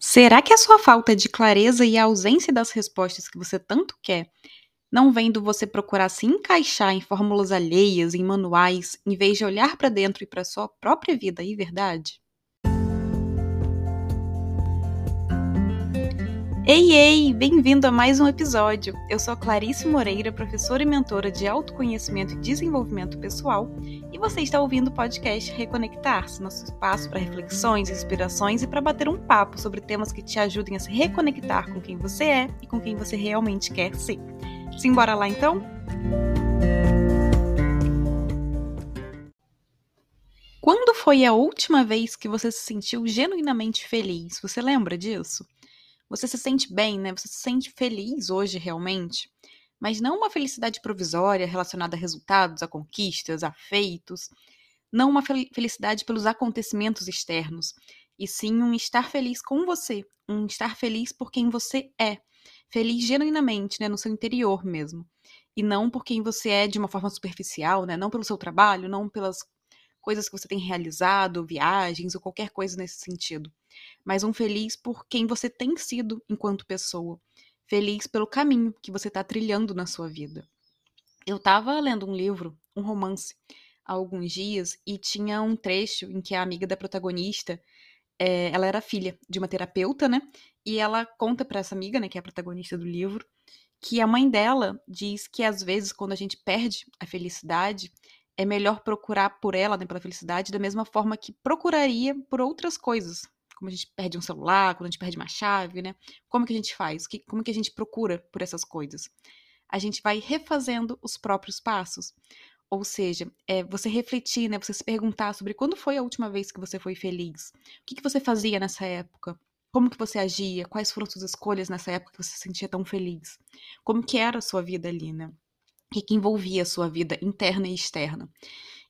Será que a sua falta de clareza e a ausência das respostas que você tanto quer não vem do você procurar se encaixar em fórmulas alheias, em manuais, em vez de olhar para dentro e para sua própria vida e verdade? Ei, ei! Bem-vindo a mais um episódio. Eu sou Clarice Moreira, professora e mentora de autoconhecimento e desenvolvimento pessoal, e você está ouvindo o podcast Reconectar-se, nosso espaço para reflexões, inspirações e para bater um papo sobre temas que te ajudem a se reconectar com quem você é e com quem você realmente quer ser. Simbora lá então? Quando foi a última vez que você se sentiu genuinamente feliz? Você lembra disso? Você se sente bem, né? Você se sente feliz hoje realmente, mas não uma felicidade provisória relacionada a resultados, a conquistas, a feitos, não uma felicidade pelos acontecimentos externos, e sim um estar feliz com você, um estar feliz por quem você é, feliz genuinamente, né, no seu interior mesmo, e não por quem você é de uma forma superficial, né, não pelo seu trabalho, não pelas coisas que você tem realizado, viagens ou qualquer coisa nesse sentido mas um feliz por quem você tem sido enquanto pessoa. Feliz pelo caminho que você está trilhando na sua vida. Eu estava lendo um livro, um romance, há alguns dias, e tinha um trecho em que a amiga da protagonista, é, ela era filha de uma terapeuta, né? E ela conta para essa amiga, né, que é a protagonista do livro, que a mãe dela diz que às vezes quando a gente perde a felicidade, é melhor procurar por ela, né, pela felicidade, da mesma forma que procuraria por outras coisas, como a gente perde um celular, quando a gente perde uma chave, né? Como que a gente faz? como que a gente procura por essas coisas? A gente vai refazendo os próprios passos. Ou seja, é você refletir, né? Você se perguntar sobre quando foi a última vez que você foi feliz? O que, que você fazia nessa época? Como que você agia? Quais foram suas escolhas nessa época que você se sentia tão feliz? Como que era a sua vida ali, né? O que, envolvia a sua vida interna e externa?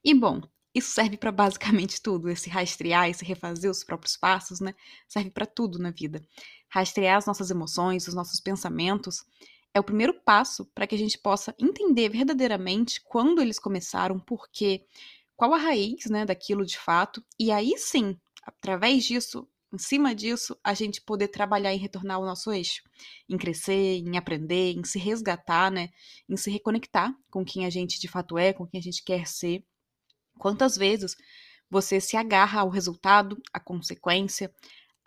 E bom, isso serve para basicamente tudo, esse rastrear, esse refazer os próprios passos, né? Serve para tudo na vida. Rastrear as nossas emoções, os nossos pensamentos é o primeiro passo para que a gente possa entender verdadeiramente quando eles começaram, por quê, qual a raiz, né, daquilo de fato, e aí sim, através disso, em cima disso, a gente poder trabalhar em retornar ao nosso eixo, em crescer, em aprender, em se resgatar, né, em se reconectar com quem a gente de fato é, com quem a gente quer ser. Quantas vezes você se agarra ao resultado, à consequência,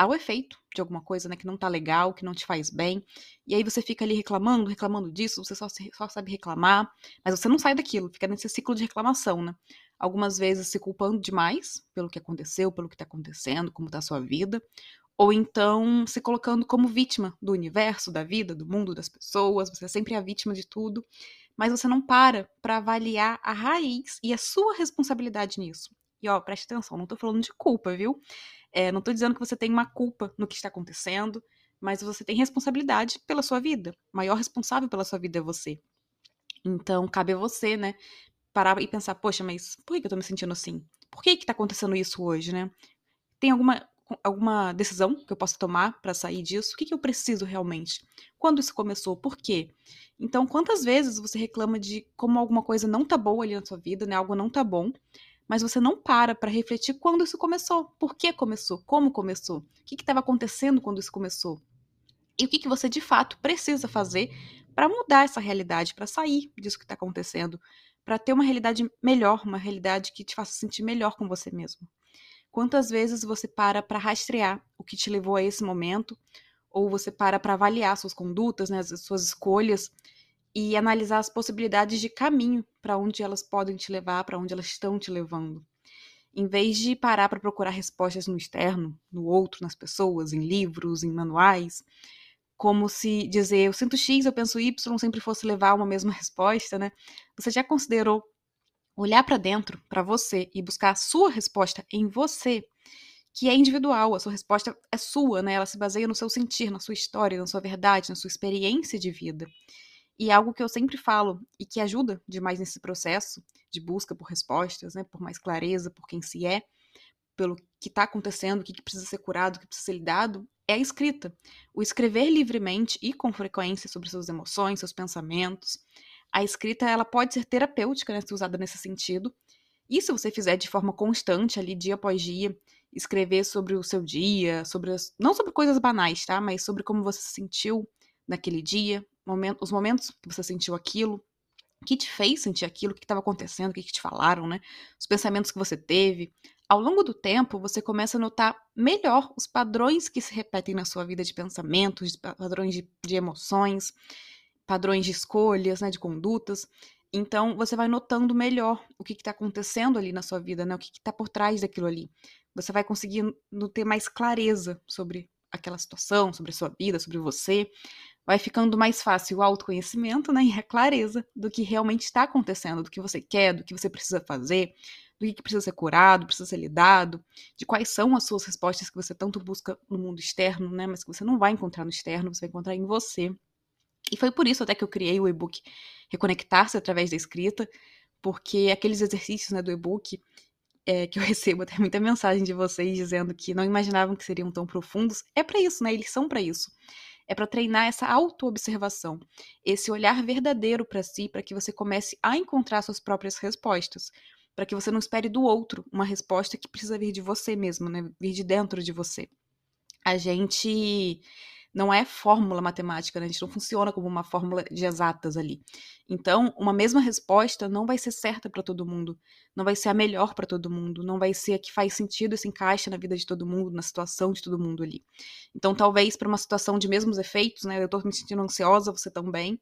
ao efeito de alguma coisa né, que não tá legal, que não te faz bem, e aí você fica ali reclamando, reclamando disso, você só, só sabe reclamar, mas você não sai daquilo, fica nesse ciclo de reclamação, né? Algumas vezes se culpando demais pelo que aconteceu, pelo que tá acontecendo, como tá a sua vida, ou então se colocando como vítima do universo, da vida, do mundo, das pessoas, você é sempre a vítima de tudo, mas você não para para avaliar a raiz e a sua responsabilidade nisso. E ó, preste atenção, não tô falando de culpa, viu? É, não tô dizendo que você tem uma culpa no que está acontecendo, mas você tem responsabilidade pela sua vida. O maior responsável pela sua vida é você. Então, cabe a você, né, parar e pensar, poxa, mas por que eu tô me sentindo assim? Por que que tá acontecendo isso hoje, né? Tem alguma alguma decisão que eu possa tomar para sair disso? O que, que eu preciso realmente? Quando isso começou? Por quê? Então, quantas vezes você reclama de como alguma coisa não tá boa ali na sua vida, né? Algo não tá bom, mas você não para para refletir quando isso começou, por que começou, como começou, o que estava acontecendo quando isso começou? E o que, que você de fato precisa fazer para mudar essa realidade, para sair disso que está acontecendo, para ter uma realidade melhor, uma realidade que te faça sentir melhor com você mesmo. Quantas vezes você para para rastrear o que te levou a esse momento, ou você para para avaliar suas condutas, né, as suas escolhas e analisar as possibilidades de caminho para onde elas podem te levar, para onde elas estão te levando. Em vez de parar para procurar respostas no externo, no outro, nas pessoas, em livros, em manuais, como se dizer eu sinto X, eu penso Y sempre fosse levar uma mesma resposta, né? Você já considerou olhar para dentro, para você e buscar a sua resposta em você, que é individual, a sua resposta é sua, né? Ela se baseia no seu sentir, na sua história, na sua verdade, na sua experiência de vida. E é algo que eu sempre falo e que ajuda demais nesse processo de busca por respostas, né, por mais clareza, por quem se é, pelo que está acontecendo, o que, que precisa ser curado, o que precisa ser lidado, é a escrita. O escrever livremente e com frequência sobre suas emoções, seus pensamentos, a escrita ela pode ser terapêutica, né, ser usada nesse sentido. E se você fizer de forma constante, ali dia após dia, escrever sobre o seu dia, sobre as, não sobre coisas banais, tá? Mas sobre como você se sentiu naquele dia, momento, os momentos que você sentiu aquilo, o que te fez sentir aquilo, o que estava acontecendo, o que, que te falaram, né? Os pensamentos que você teve. Ao longo do tempo, você começa a notar melhor os padrões que se repetem na sua vida de pensamentos, padrões de, de emoções, padrões de escolhas, né, de condutas. Então, você vai notando melhor o que está acontecendo ali na sua vida, né? O que está por trás daquilo ali. Você vai conseguindo ter mais clareza sobre aquela situação, sobre a sua vida, sobre você vai ficando mais fácil o autoconhecimento né, e a clareza do que realmente está acontecendo, do que você quer, do que você precisa fazer, do que precisa ser curado, precisa ser lidado, de quais são as suas respostas que você tanto busca no mundo externo, né, mas que você não vai encontrar no externo, você vai encontrar em você. E foi por isso até que eu criei o e-book Reconectar-se através da escrita, porque aqueles exercícios né, do e-book é, que eu recebo até muita mensagem de vocês dizendo que não imaginavam que seriam tão profundos, é para isso, né? Eles são para isso é para treinar essa autoobservação, esse olhar verdadeiro para si, para que você comece a encontrar suas próprias respostas, para que você não espere do outro uma resposta que precisa vir de você mesmo, né? Vir de dentro de você. A gente não é fórmula matemática, né? A gente não funciona como uma fórmula de exatas ali. Então, uma mesma resposta não vai ser certa para todo mundo, não vai ser a melhor para todo mundo, não vai ser a que faz sentido e se encaixa na vida de todo mundo, na situação de todo mundo ali. Então, talvez para uma situação de mesmos efeitos, né? Eu tô me sentindo ansiosa, você também.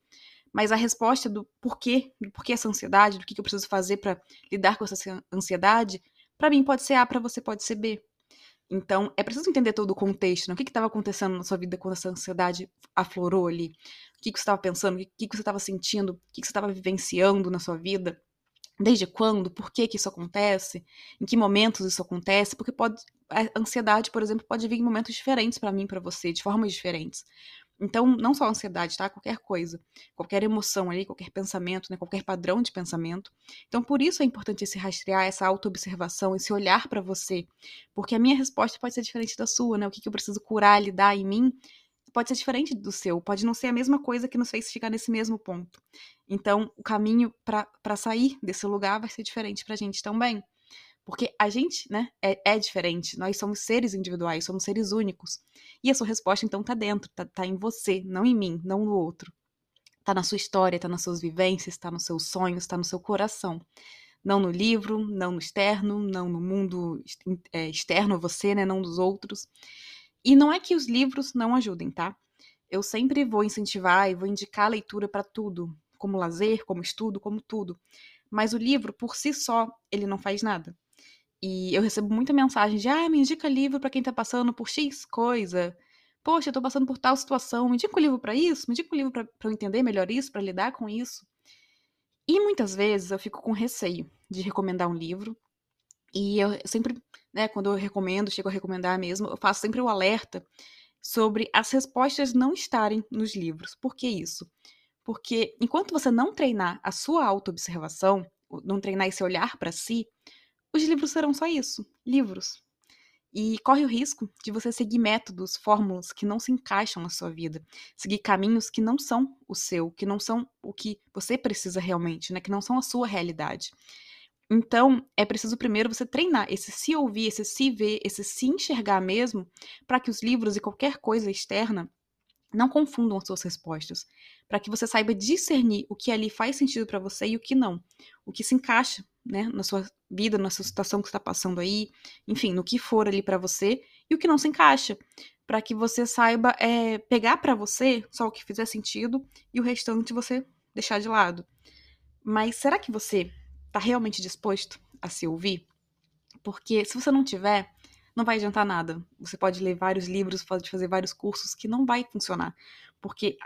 Mas a resposta do porquê, do porquê essa ansiedade, do que eu preciso fazer para lidar com essa ansiedade, para mim pode ser A, para você pode ser B. Então, é preciso entender todo o contexto, né? o que estava acontecendo na sua vida quando essa ansiedade aflorou ali, o que, que você estava pensando, o que, que você estava sentindo, o que, que você estava vivenciando na sua vida, desde quando, por que, que isso acontece, em que momentos isso acontece, porque pode, a ansiedade, por exemplo, pode vir em momentos diferentes para mim, para você, de formas diferentes. Então, não só a ansiedade, tá? Qualquer coisa, qualquer emoção ali, qualquer pensamento, né? qualquer padrão de pensamento. Então, por isso é importante esse rastrear, essa autoobservação, esse olhar para você. Porque a minha resposta pode ser diferente da sua, né? O que, que eu preciso curar, lidar em mim, pode ser diferente do seu, pode não ser a mesma coisa que nos fez chegar nesse mesmo ponto. Então, o caminho para sair desse lugar vai ser diferente pra gente também. Porque a gente, né, é, é, diferente. Nós somos seres individuais, somos seres únicos. E a sua resposta, então, tá dentro, tá, tá em você, não em mim, não no outro. Tá na sua história, tá nas suas vivências, tá nos seus sonhos, tá no seu coração. Não no livro, não no externo, não no mundo é, externo a você, né, não dos outros. E não é que os livros não ajudem, tá? Eu sempre vou incentivar e vou indicar a leitura para tudo, como lazer, como estudo, como tudo. Mas o livro, por si só, ele não faz nada. E eu recebo muita mensagem de, ah, me indica livro para quem tá passando por X coisa. Poxa, eu tô passando por tal situação, me indica um livro para isso, me indica um livro para eu entender melhor isso, para lidar com isso. E muitas vezes eu fico com receio de recomendar um livro. E eu sempre, né, quando eu recomendo, chego a recomendar mesmo, eu faço sempre o alerta sobre as respostas não estarem nos livros. Por que isso? Porque enquanto você não treinar a sua autoobservação, não treinar esse olhar para si, os livros serão só isso, livros. E corre o risco de você seguir métodos, fórmulas que não se encaixam na sua vida, seguir caminhos que não são o seu, que não são o que você precisa realmente, né? Que não são a sua realidade. Então, é preciso primeiro você treinar esse se ouvir, esse se ver, esse se enxergar mesmo, para que os livros e qualquer coisa externa não confundam as suas respostas, para que você saiba discernir o que ali faz sentido para você e o que não, o que se encaixa, né, na sua vida, na sua situação que está passando aí, enfim, no que for ali para você e o que não se encaixa, para que você saiba é, pegar para você só o que fizer sentido e o restante você deixar de lado. Mas será que você está realmente disposto a se ouvir? Porque se você não tiver, não vai adiantar nada. Você pode ler vários livros, pode fazer vários cursos que não vai funcionar. Porque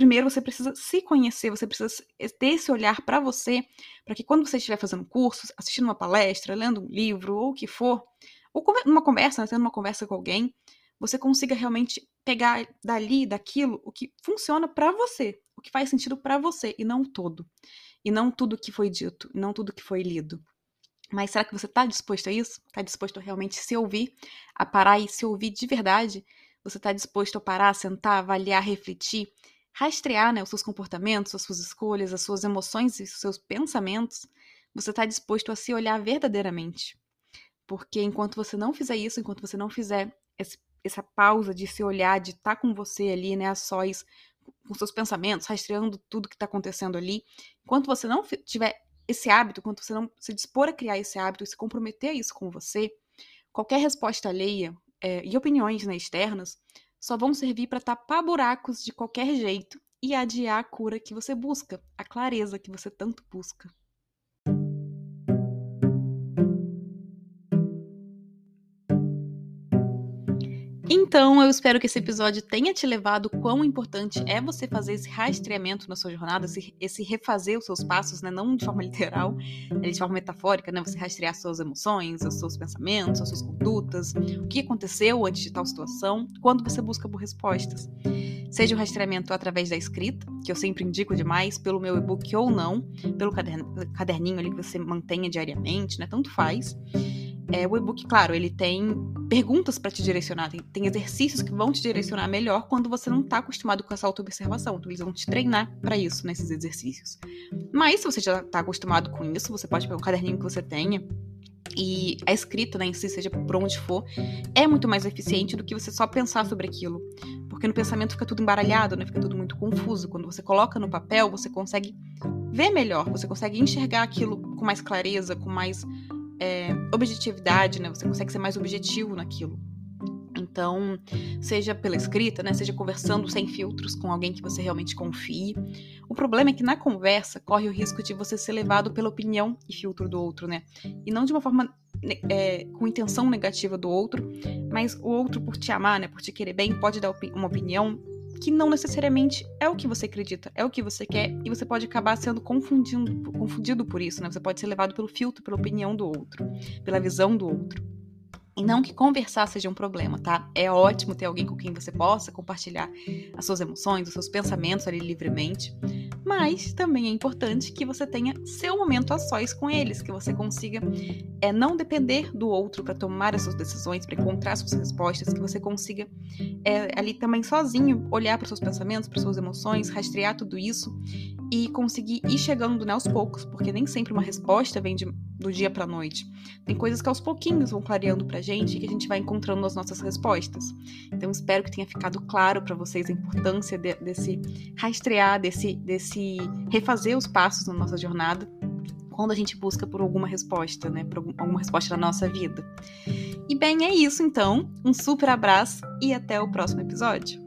primeiro você precisa se conhecer, você precisa ter esse olhar para você, para que quando você estiver fazendo cursos, assistindo uma palestra, lendo um livro ou o que for, ou numa conversa, né, tendo uma conversa com alguém, você consiga realmente pegar dali, daquilo, o que funciona para você, o que faz sentido para você e não todo. E não tudo que foi dito, e não tudo que foi lido. Mas será que você está disposto a isso? Está disposto a realmente se ouvir, a parar e se ouvir de verdade? Você está disposto a parar, sentar, avaliar, refletir, rastrear né, os seus comportamentos, as suas escolhas, as suas emoções e os seus pensamentos? Você está disposto a se olhar verdadeiramente? Porque enquanto você não fizer isso, enquanto você não fizer esse, essa pausa de se olhar, de estar tá com você ali, né, a sós, com seus pensamentos, rastreando tudo que está acontecendo ali, enquanto você não tiver esse hábito, enquanto você não se dispor a criar esse hábito e se comprometer a isso com você, qualquer resposta alheia é, e opiniões né, externas só vão servir para tapar buracos de qualquer jeito e adiar a cura que você busca, a clareza que você tanto busca. Então, eu espero que esse episódio tenha te levado quão importante é você fazer esse rastreamento na sua jornada, esse, esse refazer os seus passos, né? Não de forma literal, de forma metafórica, né? Você rastrear suas emoções, os seus pensamentos, as suas condutas, o que aconteceu antes de tal situação, quando você busca por respostas. Seja o rastreamento através da escrita, que eu sempre indico demais, pelo meu e-book ou não, pelo caderninho ali que você mantenha diariamente, né? Tanto faz. É, o e-book, claro, ele tem perguntas para te direcionar, tem, tem, exercícios que vão te direcionar melhor quando você não está acostumado com essa auto-observação. Então, eles vão te treinar para isso, nesses exercícios. Mas, se você já está acostumado com isso, você pode pegar um caderninho que você tenha e a escrita né, em si, seja por onde for, é muito mais eficiente do que você só pensar sobre aquilo. Porque no pensamento fica tudo embaralhado, né? Fica tudo muito confuso. Quando você coloca no papel, você consegue ver melhor, você consegue enxergar aquilo com mais clareza, com mais é, objetividade, né? Você consegue ser mais objetivo naquilo. Então, seja pela escrita, né, seja conversando sem filtros com alguém que você realmente confie. O problema é que na conversa corre o risco de você ser levado pela opinião e filtro do outro, né? E não de uma forma né, é, com intenção negativa do outro, mas o outro por te amar, né, por te querer bem, pode dar uma opinião que não necessariamente é o que você acredita, é o que você quer, e você pode acabar sendo confundido, confundido por isso, né? Você pode ser levado pelo filtro, pela opinião do outro, pela visão do outro. E não que conversar seja um problema, tá? É ótimo ter alguém com quem você possa compartilhar as suas emoções, os seus pensamentos ali livremente. Mas também é importante que você tenha seu momento a sós com eles, que você consiga é, não depender do outro para tomar as suas decisões, para encontrar suas respostas, que você consiga é, ali também sozinho olhar para os seus pensamentos, para suas emoções, rastrear tudo isso e conseguir ir chegando né, aos poucos, porque nem sempre uma resposta vem de, do dia para noite. Tem coisas que aos pouquinhos vão clareando para gente e que a gente vai encontrando as nossas respostas. Então espero que tenha ficado claro para vocês a importância de, desse rastrear, desse, desse refazer os passos na nossa jornada quando a gente busca por alguma resposta, né, por alguma resposta na nossa vida. E bem, é isso então. Um super abraço e até o próximo episódio.